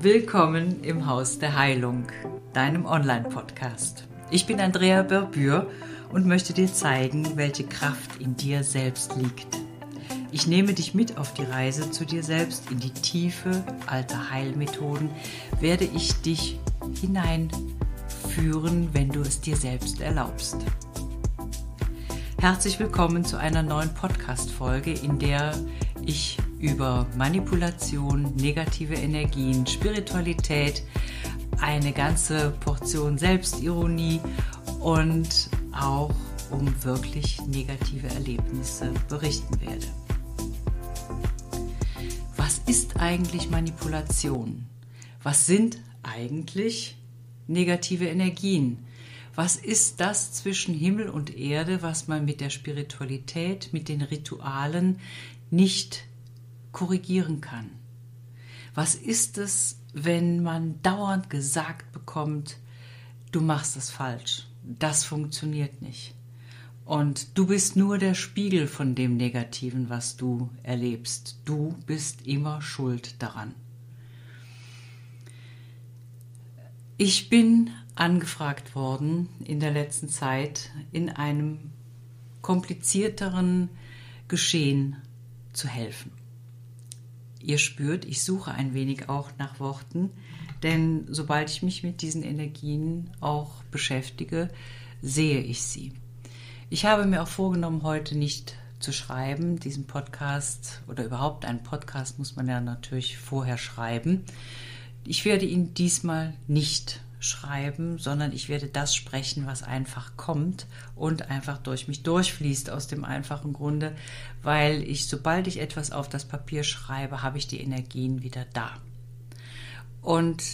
Willkommen im Haus der Heilung, deinem Online-Podcast. Ich bin Andrea Berbür und möchte dir zeigen, welche Kraft in dir selbst liegt. Ich nehme dich mit auf die Reise zu dir selbst in die Tiefe alter Heilmethoden, werde ich dich hineinführen, wenn du es dir selbst erlaubst. Herzlich willkommen zu einer neuen Podcast-Folge, in der ich über Manipulation, negative Energien, Spiritualität, eine ganze Portion Selbstironie und auch um wirklich negative Erlebnisse berichten werde. Was ist eigentlich Manipulation? Was sind eigentlich negative Energien? Was ist das zwischen Himmel und Erde, was man mit der Spiritualität, mit den Ritualen nicht korrigieren kann. Was ist es, wenn man dauernd gesagt bekommt, du machst es falsch, das funktioniert nicht. Und du bist nur der Spiegel von dem Negativen, was du erlebst. Du bist immer schuld daran. Ich bin angefragt worden in der letzten Zeit in einem komplizierteren Geschehen zu helfen. Ihr spürt, ich suche ein wenig auch nach Worten, denn sobald ich mich mit diesen Energien auch beschäftige, sehe ich sie. Ich habe mir auch vorgenommen, heute nicht zu schreiben. Diesen Podcast oder überhaupt einen Podcast muss man ja natürlich vorher schreiben. Ich werde ihn diesmal nicht schreiben, sondern ich werde das sprechen, was einfach kommt und einfach durch mich durchfließt aus dem einfachen Grunde, weil ich, sobald ich etwas auf das Papier schreibe, habe ich die Energien wieder da. Und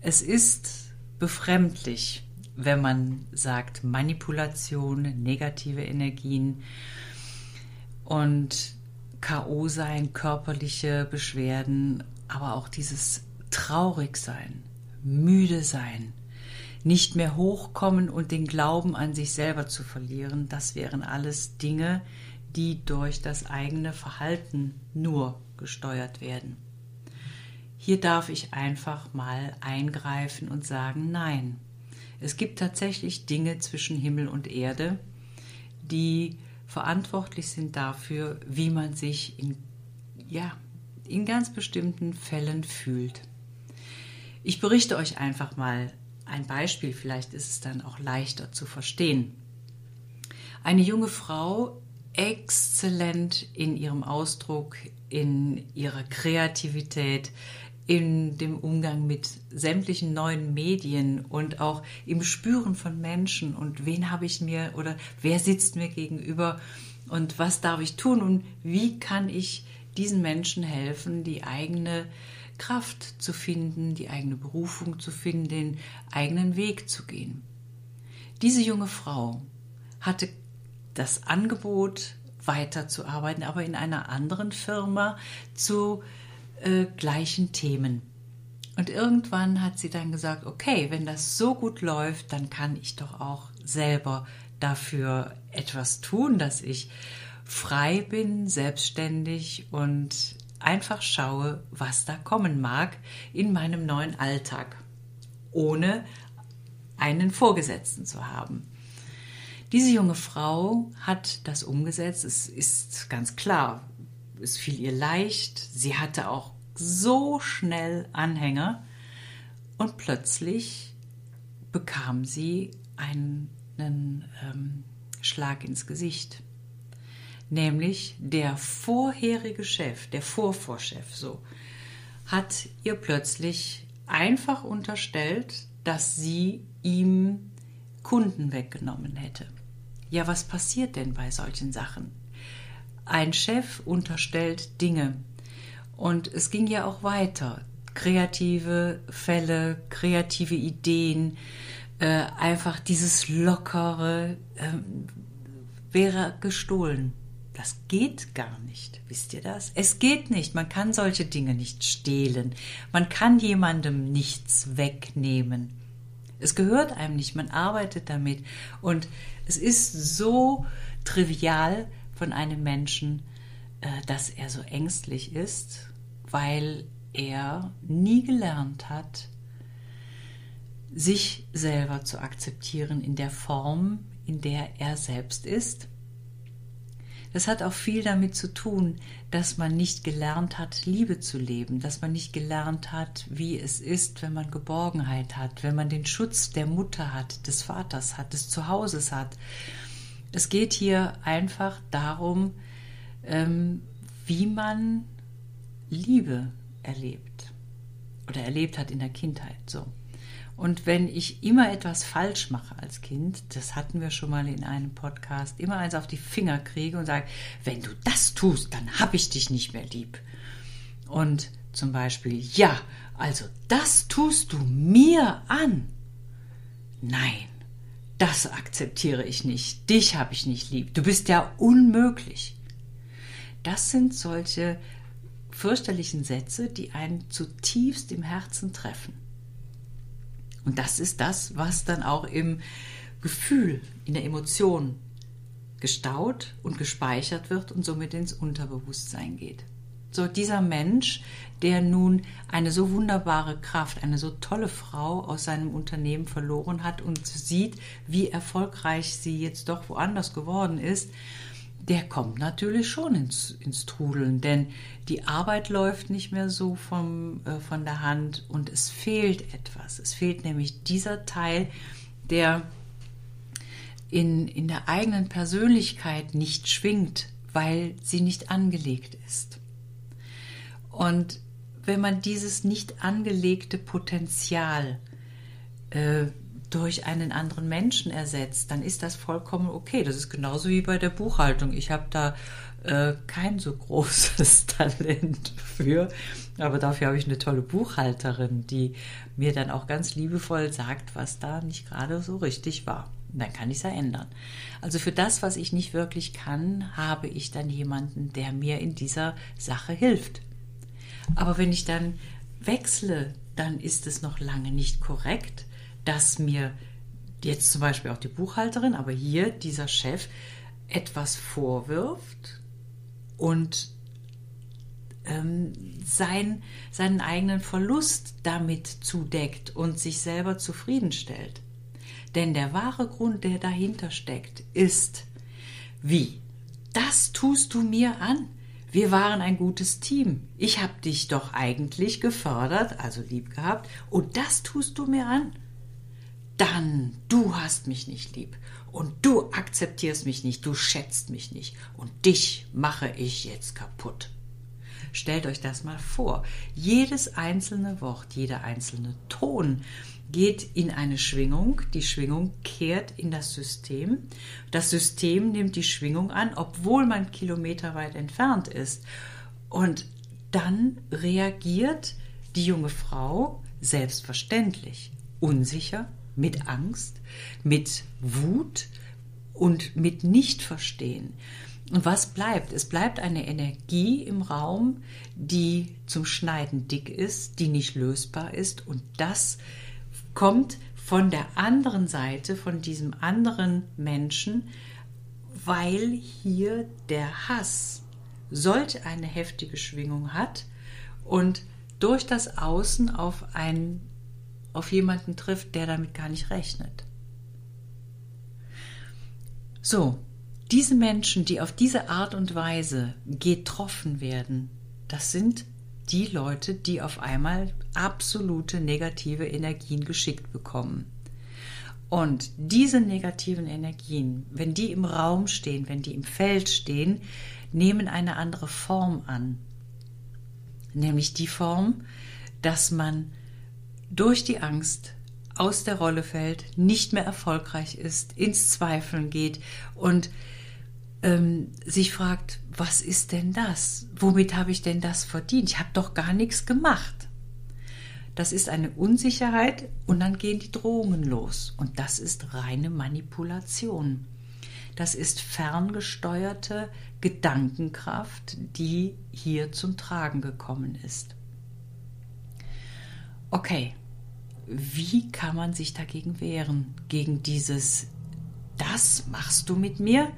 es ist befremdlich, wenn man sagt Manipulation, negative Energien und KO sein, körperliche Beschwerden, aber auch dieses Traurigsein müde sein, nicht mehr hochkommen und den Glauben an sich selber zu verlieren, das wären alles Dinge, die durch das eigene Verhalten nur gesteuert werden. Hier darf ich einfach mal eingreifen und sagen, nein, es gibt tatsächlich Dinge zwischen Himmel und Erde, die verantwortlich sind dafür, wie man sich in, ja, in ganz bestimmten Fällen fühlt. Ich berichte euch einfach mal ein Beispiel, vielleicht ist es dann auch leichter zu verstehen. Eine junge Frau, exzellent in ihrem Ausdruck, in ihrer Kreativität, in dem Umgang mit sämtlichen neuen Medien und auch im Spüren von Menschen und wen habe ich mir oder wer sitzt mir gegenüber und was darf ich tun und wie kann ich diesen Menschen helfen, die eigene Kraft zu finden, die eigene Berufung zu finden, den eigenen Weg zu gehen. Diese junge Frau hatte das Angebot, weiterzuarbeiten, aber in einer anderen Firma zu äh, gleichen Themen. Und irgendwann hat sie dann gesagt, okay, wenn das so gut läuft, dann kann ich doch auch selber dafür etwas tun, dass ich frei bin, selbstständig und einfach schaue, was da kommen mag in meinem neuen Alltag, ohne einen Vorgesetzten zu haben. Diese junge Frau hat das umgesetzt. Es ist ganz klar, es fiel ihr leicht. Sie hatte auch so schnell Anhänger und plötzlich bekam sie einen ähm, Schlag ins Gesicht nämlich der vorherige Chef, der Vorvorchef so, hat ihr plötzlich einfach unterstellt, dass sie ihm Kunden weggenommen hätte. Ja, was passiert denn bei solchen Sachen? Ein Chef unterstellt Dinge und es ging ja auch weiter. Kreative Fälle, kreative Ideen, äh, einfach dieses Lockere äh, wäre gestohlen. Das geht gar nicht. Wisst ihr das? Es geht nicht. Man kann solche Dinge nicht stehlen. Man kann jemandem nichts wegnehmen. Es gehört einem nicht. Man arbeitet damit. Und es ist so trivial von einem Menschen, äh, dass er so ängstlich ist, weil er nie gelernt hat, sich selber zu akzeptieren in der Form, in der er selbst ist. Das hat auch viel damit zu tun, dass man nicht gelernt hat, Liebe zu leben, dass man nicht gelernt hat, wie es ist, wenn man Geborgenheit hat, wenn man den Schutz der Mutter hat, des Vaters hat, des Zuhauses hat. Es geht hier einfach darum, ähm, wie man Liebe erlebt oder erlebt hat in der Kindheit. So. Und wenn ich immer etwas falsch mache als Kind, das hatten wir schon mal in einem Podcast, immer eins auf die Finger kriege und sage, wenn du das tust, dann habe ich dich nicht mehr lieb. Und zum Beispiel, ja, also das tust du mir an. Nein, das akzeptiere ich nicht. Dich habe ich nicht lieb. Du bist ja unmöglich. Das sind solche fürchterlichen Sätze, die einen zutiefst im Herzen treffen. Und das ist das, was dann auch im Gefühl, in der Emotion gestaut und gespeichert wird und somit ins Unterbewusstsein geht. So dieser Mensch, der nun eine so wunderbare Kraft, eine so tolle Frau aus seinem Unternehmen verloren hat und sieht, wie erfolgreich sie jetzt doch woanders geworden ist, der kommt natürlich schon ins, ins Trudeln, denn die Arbeit läuft nicht mehr so vom, äh, von der Hand und es fehlt etwas. Es fehlt nämlich dieser Teil, der in, in der eigenen Persönlichkeit nicht schwingt, weil sie nicht angelegt ist. Und wenn man dieses nicht angelegte Potenzial äh, durch einen anderen Menschen ersetzt, dann ist das vollkommen okay. Das ist genauso wie bei der Buchhaltung. Ich habe da äh, kein so großes Talent für, aber dafür habe ich eine tolle Buchhalterin, die mir dann auch ganz liebevoll sagt, was da nicht gerade so richtig war. Und dann kann ich es ja ändern. Also für das, was ich nicht wirklich kann, habe ich dann jemanden, der mir in dieser Sache hilft. Aber wenn ich dann wechsle, dann ist es noch lange nicht korrekt dass mir jetzt zum Beispiel auch die Buchhalterin, aber hier dieser Chef etwas vorwirft und ähm, sein, seinen eigenen Verlust damit zudeckt und sich selber zufriedenstellt. Denn der wahre Grund, der dahinter steckt, ist, wie? Das tust du mir an. Wir waren ein gutes Team. Ich habe dich doch eigentlich gefördert, also lieb gehabt, und das tust du mir an dann du hast mich nicht lieb und du akzeptierst mich nicht, du schätzt mich nicht und dich mache ich jetzt kaputt. Stellt euch das mal vor. Jedes einzelne Wort, jeder einzelne Ton geht in eine Schwingung. Die Schwingung kehrt in das System. Das System nimmt die Schwingung an, obwohl man kilometerweit entfernt ist. Und dann reagiert die junge Frau selbstverständlich unsicher, mit Angst, mit Wut und mit Nichtverstehen. Und was bleibt? Es bleibt eine Energie im Raum, die zum Schneiden dick ist, die nicht lösbar ist. Und das kommt von der anderen Seite, von diesem anderen Menschen, weil hier der Hass solch eine heftige Schwingung hat und durch das Außen auf ein auf jemanden trifft, der damit gar nicht rechnet. So, diese Menschen, die auf diese Art und Weise getroffen werden, das sind die Leute, die auf einmal absolute negative Energien geschickt bekommen. Und diese negativen Energien, wenn die im Raum stehen, wenn die im Feld stehen, nehmen eine andere Form an. Nämlich die Form, dass man durch die Angst aus der Rolle fällt, nicht mehr erfolgreich ist, ins Zweifeln geht und ähm, sich fragt, was ist denn das? Womit habe ich denn das verdient? Ich habe doch gar nichts gemacht. Das ist eine Unsicherheit und dann gehen die Drohungen los. Und das ist reine Manipulation. Das ist ferngesteuerte Gedankenkraft, die hier zum Tragen gekommen ist. Okay, wie kann man sich dagegen wehren? Gegen dieses, das machst du mit mir?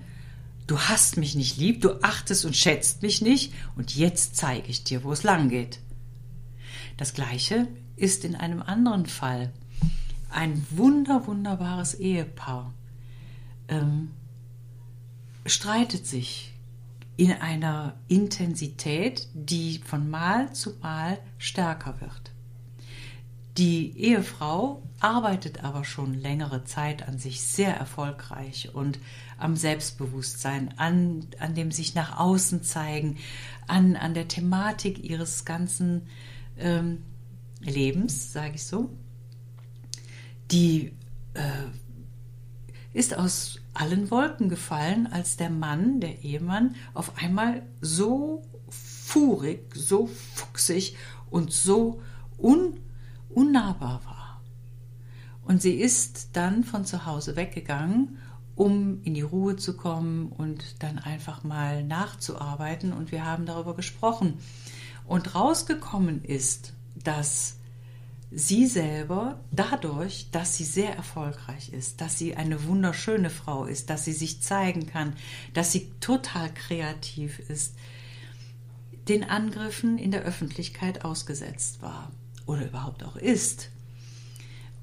Du hast mich nicht lieb, du achtest und schätzt mich nicht und jetzt zeige ich dir, wo es lang geht. Das gleiche ist in einem anderen Fall. Ein wunder, wunderbares Ehepaar ähm, streitet sich in einer Intensität, die von Mal zu Mal stärker wird. Die Ehefrau arbeitet aber schon längere Zeit an sich sehr erfolgreich und am Selbstbewusstsein, an, an dem sich nach außen zeigen, an, an der Thematik ihres ganzen ähm, Lebens, sage ich so. Die äh, ist aus allen Wolken gefallen, als der Mann, der Ehemann, auf einmal so furig, so fuchsig und so un unnahbar war. Und sie ist dann von zu Hause weggegangen, um in die Ruhe zu kommen und dann einfach mal nachzuarbeiten. Und wir haben darüber gesprochen. Und rausgekommen ist, dass sie selber dadurch, dass sie sehr erfolgreich ist, dass sie eine wunderschöne Frau ist, dass sie sich zeigen kann, dass sie total kreativ ist, den Angriffen in der Öffentlichkeit ausgesetzt war oder überhaupt auch ist.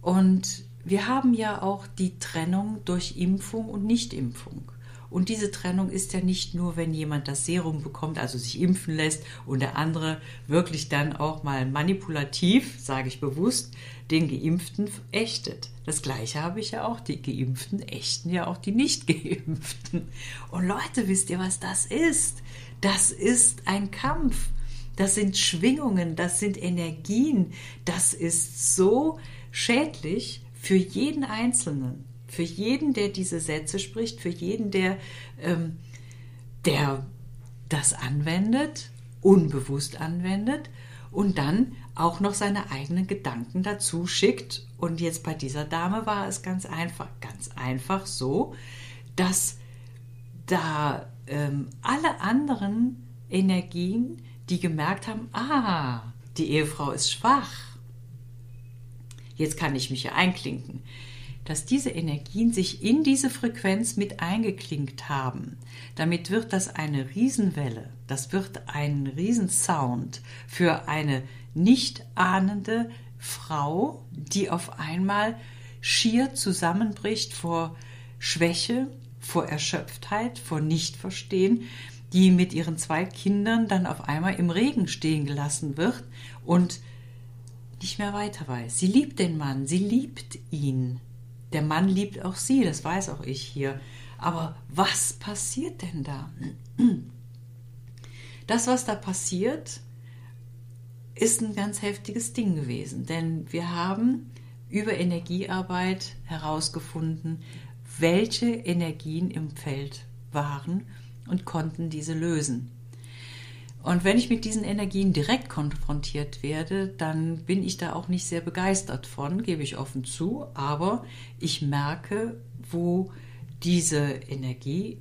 Und wir haben ja auch die Trennung durch Impfung und Nichtimpfung. Und diese Trennung ist ja nicht nur, wenn jemand das Serum bekommt, also sich impfen lässt und der andere wirklich dann auch mal manipulativ, sage ich bewusst, den Geimpften ächtet. Das gleiche habe ich ja auch, die Geimpften ächten ja auch die Nicht-Geimpften. Und Leute, wisst ihr, was das ist? Das ist ein Kampf. Das sind Schwingungen, das sind Energien, das ist so schädlich für jeden Einzelnen, für jeden, der diese Sätze spricht, für jeden, der, ähm, der das anwendet, unbewusst anwendet und dann auch noch seine eigenen Gedanken dazu schickt. Und jetzt bei dieser Dame war es ganz einfach, ganz einfach so, dass da ähm, alle anderen Energien die gemerkt haben, ah, die Ehefrau ist schwach. Jetzt kann ich mich ja einklinken. Dass diese Energien sich in diese Frequenz mit eingeklinkt haben. Damit wird das eine Riesenwelle, das wird ein Riesensound für eine nicht ahnende Frau, die auf einmal schier zusammenbricht vor Schwäche, vor Erschöpftheit, vor Nichtverstehen, die mit ihren zwei Kindern dann auf einmal im Regen stehen gelassen wird und nicht mehr weiter weiß. Sie liebt den Mann, sie liebt ihn. Der Mann liebt auch sie, das weiß auch ich hier. Aber was passiert denn da? Das, was da passiert, ist ein ganz heftiges Ding gewesen, denn wir haben über Energiearbeit herausgefunden, welche Energien im Feld waren und konnten diese lösen. Und wenn ich mit diesen Energien direkt konfrontiert werde, dann bin ich da auch nicht sehr begeistert von, gebe ich offen zu, aber ich merke, wo diese Energie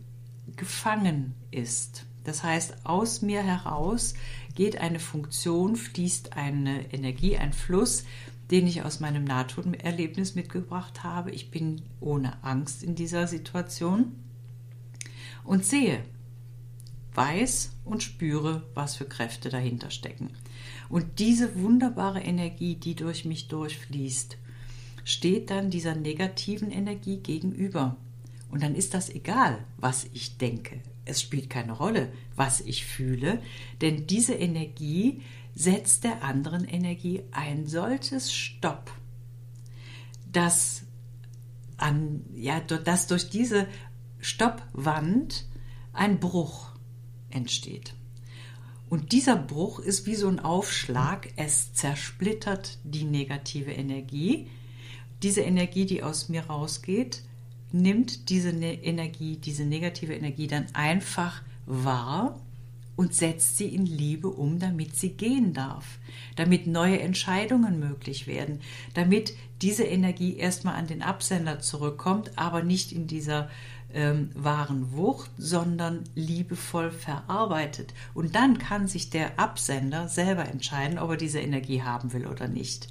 gefangen ist. Das heißt, aus mir heraus geht eine Funktion, fließt eine Energie, ein Fluss, den ich aus meinem Nahtoderlebnis mitgebracht habe. Ich bin ohne Angst in dieser Situation und sehe, weiß und spüre, was für Kräfte dahinter stecken. Und diese wunderbare Energie, die durch mich durchfließt, steht dann dieser negativen Energie gegenüber. Und dann ist das egal, was ich denke. Es spielt keine Rolle, was ich fühle, denn diese Energie setzt der anderen Energie ein solches Stopp, dass, an, ja, dass durch diese Stoppwand ein Bruch entsteht. Und dieser Bruch ist wie so ein Aufschlag. Es zersplittert die negative Energie. Diese Energie, die aus mir rausgeht, nimmt diese ne Energie, diese negative Energie dann einfach wahr und setzt sie in Liebe um, damit sie gehen darf, damit neue Entscheidungen möglich werden, damit diese Energie erstmal an den Absender zurückkommt, aber nicht in dieser ähm, wahren Wucht, sondern liebevoll verarbeitet. Und dann kann sich der Absender selber entscheiden, ob er diese Energie haben will oder nicht.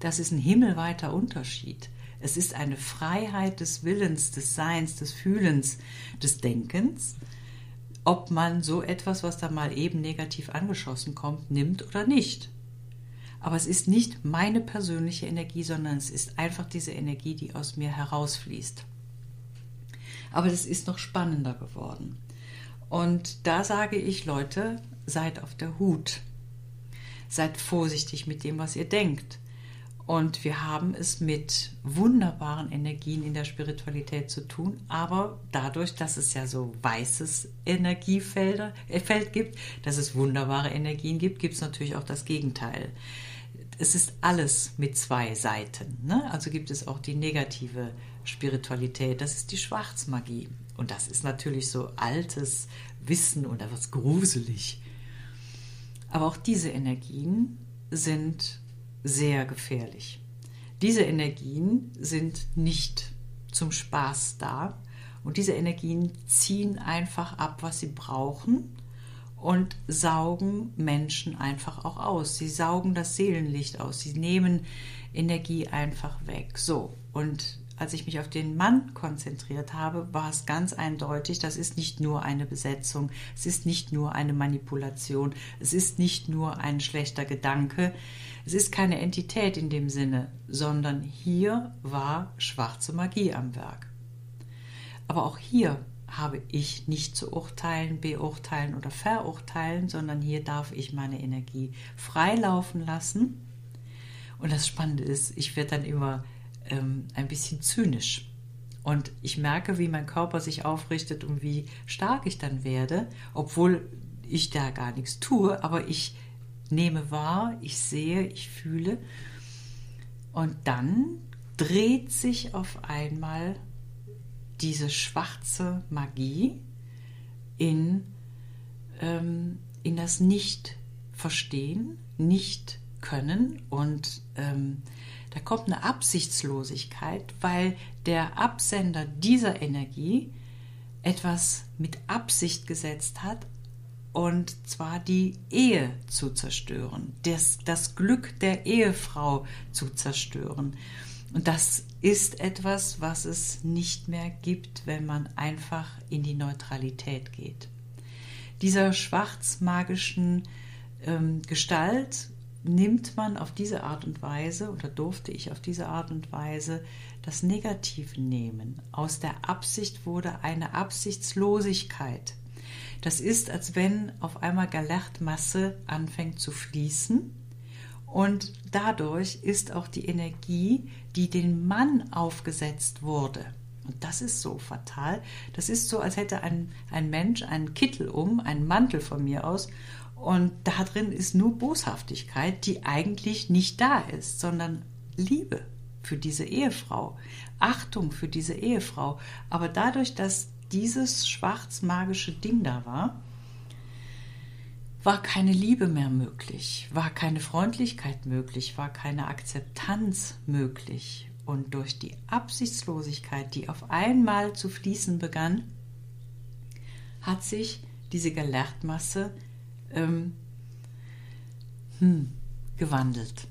Das ist ein himmelweiter Unterschied. Es ist eine Freiheit des Willens, des Seins, des Fühlens, des Denkens, ob man so etwas, was da mal eben negativ angeschossen kommt, nimmt oder nicht. Aber es ist nicht meine persönliche Energie, sondern es ist einfach diese Energie, die aus mir herausfließt. Aber das ist noch spannender geworden. Und da sage ich, Leute, seid auf der Hut. Seid vorsichtig mit dem, was ihr denkt. Und wir haben es mit wunderbaren Energien in der Spiritualität zu tun, aber dadurch, dass es ja so weißes Energiefeld äh, gibt, dass es wunderbare Energien gibt, gibt es natürlich auch das Gegenteil. Es ist alles mit zwei Seiten. Ne? Also gibt es auch die negative Spiritualität, das ist die Schwarzmagie. Und das ist natürlich so altes Wissen und etwas gruselig. Aber auch diese Energien sind sehr gefährlich. Diese Energien sind nicht zum Spaß da und diese Energien ziehen einfach ab, was sie brauchen und saugen Menschen einfach auch aus. Sie saugen das Seelenlicht aus. Sie nehmen Energie einfach weg. So, und als ich mich auf den Mann konzentriert habe, war es ganz eindeutig, das ist nicht nur eine Besetzung, es ist nicht nur eine Manipulation, es ist nicht nur ein schlechter Gedanke, es ist keine Entität in dem Sinne, sondern hier war schwarze Magie am Werk. Aber auch hier habe ich nicht zu urteilen, beurteilen oder verurteilen, sondern hier darf ich meine Energie freilaufen lassen. Und das Spannende ist, ich werde dann immer ähm, ein bisschen zynisch. Und ich merke, wie mein Körper sich aufrichtet und wie stark ich dann werde, obwohl ich da gar nichts tue, aber ich nehme wahr, ich sehe, ich fühle. Und dann dreht sich auf einmal diese schwarze Magie in, ähm, in das Nicht-Verstehen, Nicht-Können und ähm, da kommt eine Absichtslosigkeit, weil der Absender dieser Energie etwas mit Absicht gesetzt hat, und zwar die Ehe zu zerstören, das, das Glück der Ehefrau zu zerstören. Und das ist etwas, was es nicht mehr gibt, wenn man einfach in die Neutralität geht. Dieser schwarzmagischen ähm, Gestalt nimmt man auf diese Art und Weise oder durfte ich auf diese Art und Weise das Negative nehmen. Aus der Absicht wurde eine Absichtslosigkeit. Das ist, als wenn auf einmal Galachtmasse anfängt zu fließen und dadurch ist auch die Energie, die den Mann aufgesetzt wurde. Und das ist so fatal. Das ist so, als hätte ein, ein Mensch einen Kittel um, einen Mantel von mir aus, und da drin ist nur Boshaftigkeit, die eigentlich nicht da ist, sondern Liebe für diese Ehefrau, Achtung für diese Ehefrau. Aber dadurch, dass dieses schwarzmagische Ding da war, war keine Liebe mehr möglich, war keine Freundlichkeit möglich, war keine Akzeptanz möglich. Und durch die Absichtslosigkeit, die auf einmal zu fließen begann, hat sich diese Gelehrtmasse ähm, hm, gewandelt.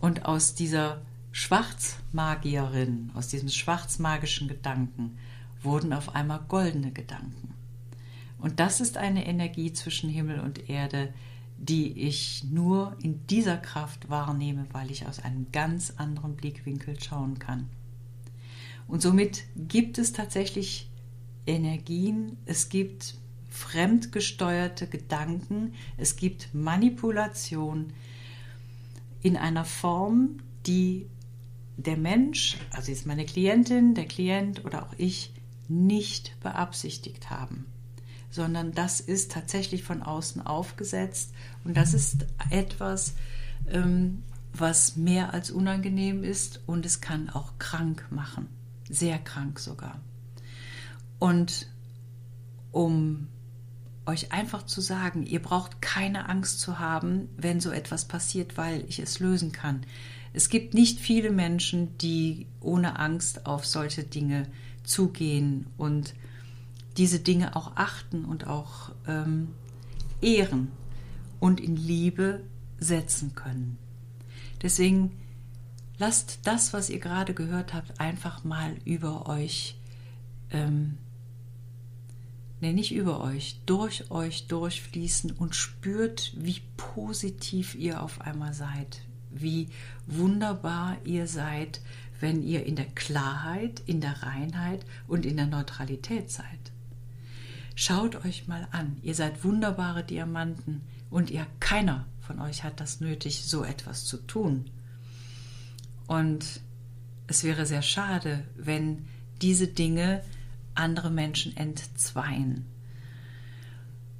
Und aus dieser Schwarzmagierin, aus diesem schwarzmagischen Gedanken, wurden auf einmal goldene Gedanken. Und das ist eine Energie zwischen Himmel und Erde, die ich nur in dieser Kraft wahrnehme, weil ich aus einem ganz anderen Blickwinkel schauen kann. Und somit gibt es tatsächlich Energien, es gibt fremdgesteuerte Gedanken, es gibt Manipulation in einer Form, die der Mensch, also jetzt meine Klientin, der Klient oder auch ich, nicht beabsichtigt haben, sondern das ist tatsächlich von außen aufgesetzt. Und das ist etwas, ähm, was mehr als unangenehm ist und es kann auch krank machen, sehr krank sogar. Und um euch einfach zu sagen, ihr braucht keine Angst zu haben, wenn so etwas passiert, weil ich es lösen kann. Es gibt nicht viele Menschen, die ohne Angst auf solche Dinge zugehen und diese Dinge auch achten und auch ähm, ehren und in Liebe setzen können. Deswegen lasst das, was ihr gerade gehört habt, einfach mal über euch ähm, nee, nicht über euch, durch euch durchfließen und spürt, wie positiv ihr auf einmal seid, wie wunderbar ihr seid, wenn ihr in der Klarheit, in der Reinheit und in der Neutralität seid. Schaut euch mal an, ihr seid wunderbare Diamanten und ihr keiner von euch hat das nötig, so etwas zu tun. Und es wäre sehr schade, wenn diese Dinge andere Menschen entzweien.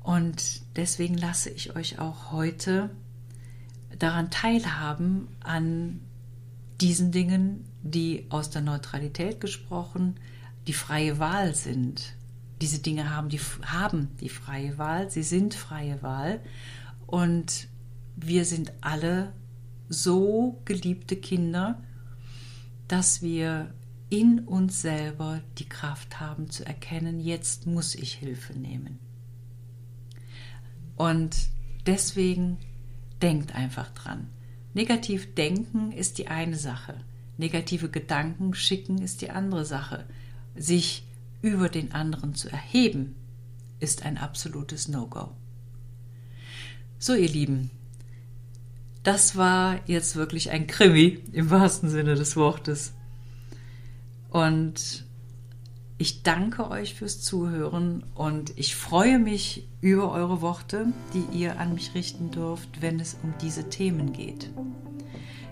Und deswegen lasse ich euch auch heute daran teilhaben an diesen Dingen, die aus der Neutralität gesprochen die freie Wahl sind. Diese Dinge haben die, haben die freie Wahl, sie sind freie Wahl und wir sind alle so geliebte Kinder, dass wir in uns selber die Kraft haben zu erkennen, jetzt muss ich Hilfe nehmen. Und deswegen denkt einfach dran. Negativ denken ist die eine Sache. Negative Gedanken schicken ist die andere Sache. Sich über den anderen zu erheben, ist ein absolutes No-Go. So, ihr Lieben, das war jetzt wirklich ein Krimi im wahrsten Sinne des Wortes. Und ich danke euch fürs Zuhören und ich freue mich über eure Worte, die ihr an mich richten dürft, wenn es um diese Themen geht.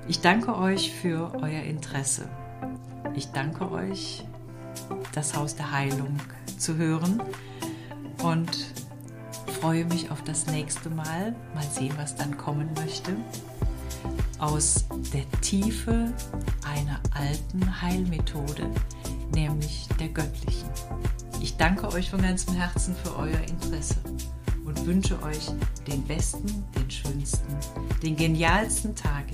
Ich danke euch für euer Interesse. Ich danke euch, das Haus der Heilung zu hören und freue mich auf das nächste Mal. Mal sehen, was dann kommen möchte aus der Tiefe einer alten Heilmethode, nämlich der göttlichen. Ich danke euch von ganzem Herzen für euer Interesse und wünsche euch den besten, den schönsten, den genialsten Tag,